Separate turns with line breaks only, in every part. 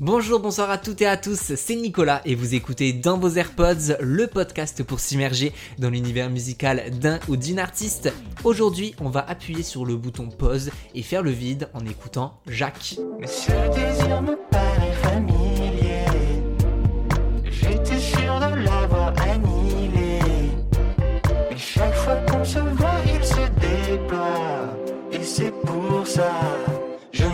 Bonjour, bonsoir à toutes et à tous, c'est Nicolas et vous écoutez dans vos AirPods le podcast pour s'immerger dans l'univers musical d'un ou d'une artiste. Aujourd'hui, on va appuyer sur le bouton pause et faire le vide en écoutant Jacques.
Ce désir me paraît familier. J'étais sûr de l'avoir. Mais. Et c'est pour ça, je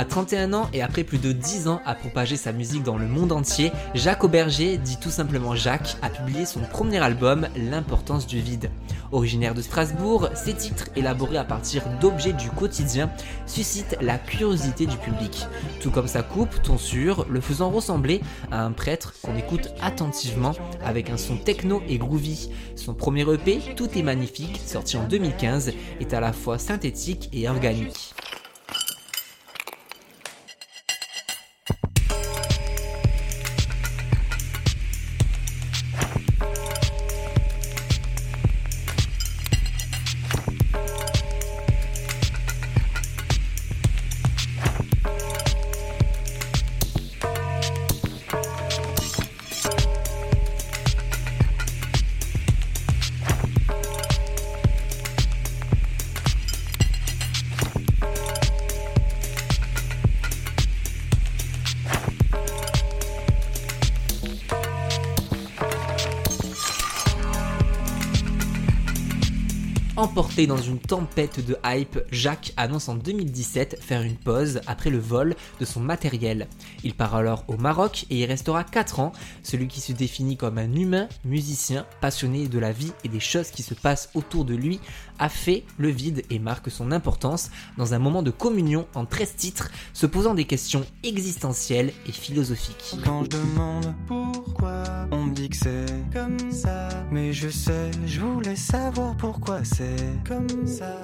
À 31 ans et après plus de 10 ans à propager sa musique dans le monde entier, Jacques Auberger, dit tout simplement Jacques, a publié son premier album L'importance du vide. Originaire de Strasbourg, ses titres, élaborés à partir d'objets du quotidien, suscitent la curiosité du public. Tout comme sa coupe, tonsure, le faisant ressembler à un prêtre qu'on écoute attentivement avec un son techno et groovy. Son premier EP, Tout est magnifique, sorti en 2015, est à la fois synthétique et organique. Emporté dans une tempête de hype, Jacques annonce en 2017 faire une pause après le vol de son matériel. Il part alors au Maroc et y restera 4 ans. Celui qui se définit comme un humain, musicien, passionné de la vie et des choses qui se passent autour de lui, a fait le vide et marque son importance dans un moment de communion en 13 titres, se posant des questions existentielles et philosophiques.
Je sais, je voulais savoir pourquoi c'est comme ça.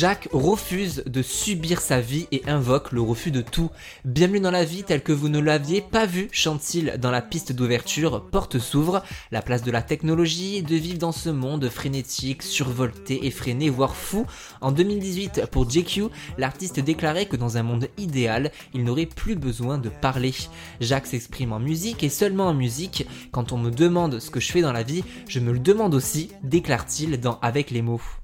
Jacques refuse de subir sa vie et invoque le refus de tout. Bienvenue dans la vie telle que vous ne l'aviez pas vu, chante-t-il dans la piste d'ouverture Porte s'ouvre, la place de la technologie, de vivre dans ce monde frénétique, survolté, effréné, voire fou. En 2018, pour JQ, l'artiste déclarait que dans un monde idéal, il n'aurait plus besoin de parler. Jacques s'exprime en musique et seulement en musique. Quand on me demande ce que je fais dans la vie, je me le demande aussi, déclare-t-il dans Avec les mots.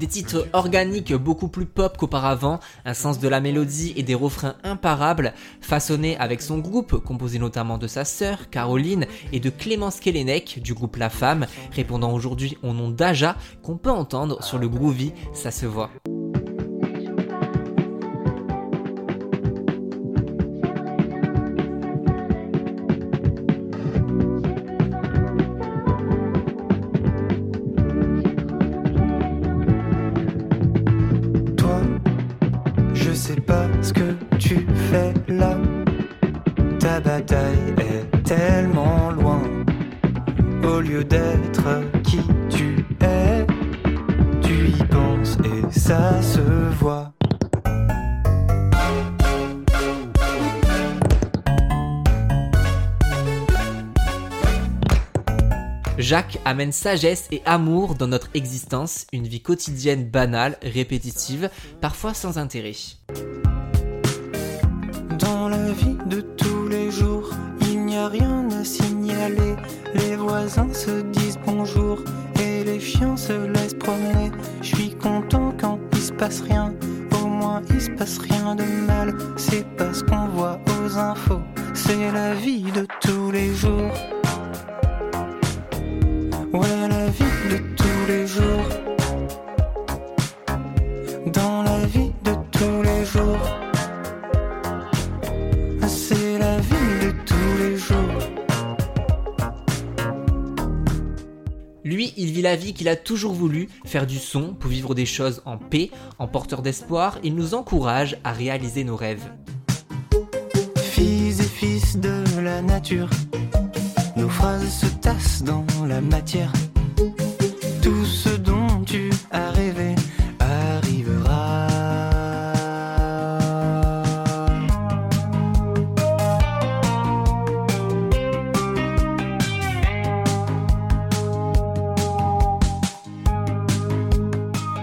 Des titres organiques beaucoup plus pop qu'auparavant, un sens de la mélodie et des refrains imparables, façonnés avec son groupe, composé notamment de sa sœur, Caroline, et de Clémence Kellenek, du groupe La Femme, répondant aujourd'hui au nom d'Aja, qu'on peut entendre sur le groovy Ça se voit.
Tu fais là. Ta bataille est tellement loin. Au lieu d'être qui tu es, tu y penses et ça se voit.
Jacques amène sagesse et amour dans notre existence, une vie quotidienne banale, répétitive, parfois sans intérêt
vie de tous les jours, il n'y a rien à signaler. Les voisins se disent bonjour et les chiens se laissent promener. Je suis content quand il se passe rien, au moins il se passe rien de mal. C'est pas ce qu'on voit aux infos, c'est la vie de tous les jours.
Ouais, la vie de tous les jours. Il vit la vie qu'il a toujours voulu, faire du son pour vivre des choses en paix, en porteur d'espoir, il nous encourage à réaliser nos rêves.
Fils et fils de la nature, nos phrases se tassent dans la matière.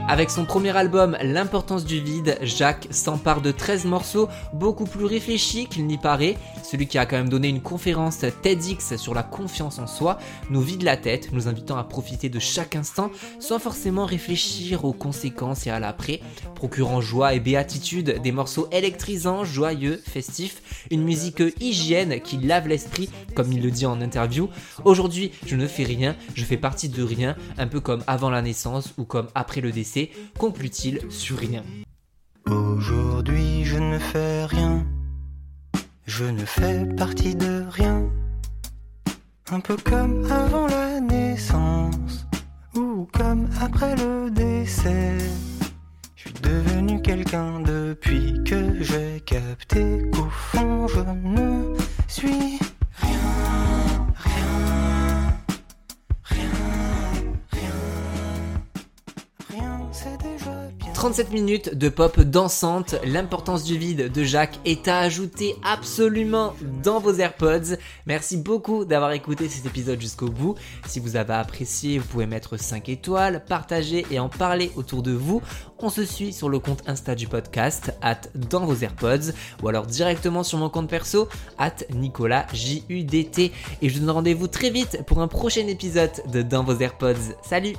Avec son premier album L'importance du vide, Jacques s'empare de 13 morceaux beaucoup plus réfléchis qu'il n'y paraît. Celui qui a quand même donné une conférence TEDx sur la confiance en soi nous vide la tête, nous invitant à profiter de chaque instant sans forcément réfléchir aux conséquences et à l'après, procurant joie et béatitude, des morceaux électrisants, joyeux, festifs, une musique hygiène qui lave l'esprit comme il le dit en interview. Aujourd'hui, je ne fais rien, je fais partie de rien, un peu comme avant la naissance ou comme après le décès conclut-il sur rien.
Aujourd'hui, je ne fais rien. Je ne fais partie de rien. Un peu comme avant la naissance ou comme après le décès. Je suis devenu quelqu'un depuis que j'ai capté qu'au fond je ne suis
37 minutes de pop dansante, l'importance du vide de Jacques est à ajouter absolument dans vos AirPods. Merci beaucoup d'avoir écouté cet épisode jusqu'au bout. Si vous avez apprécié, vous pouvez mettre 5 étoiles, partager et en parler autour de vous. On se suit sur le compte Insta du podcast, at dans vos AirPods, ou alors directement sur mon compte perso, at Nicolas JUDT. Et je vous donne rendez-vous très vite pour un prochain épisode de Dans vos AirPods. Salut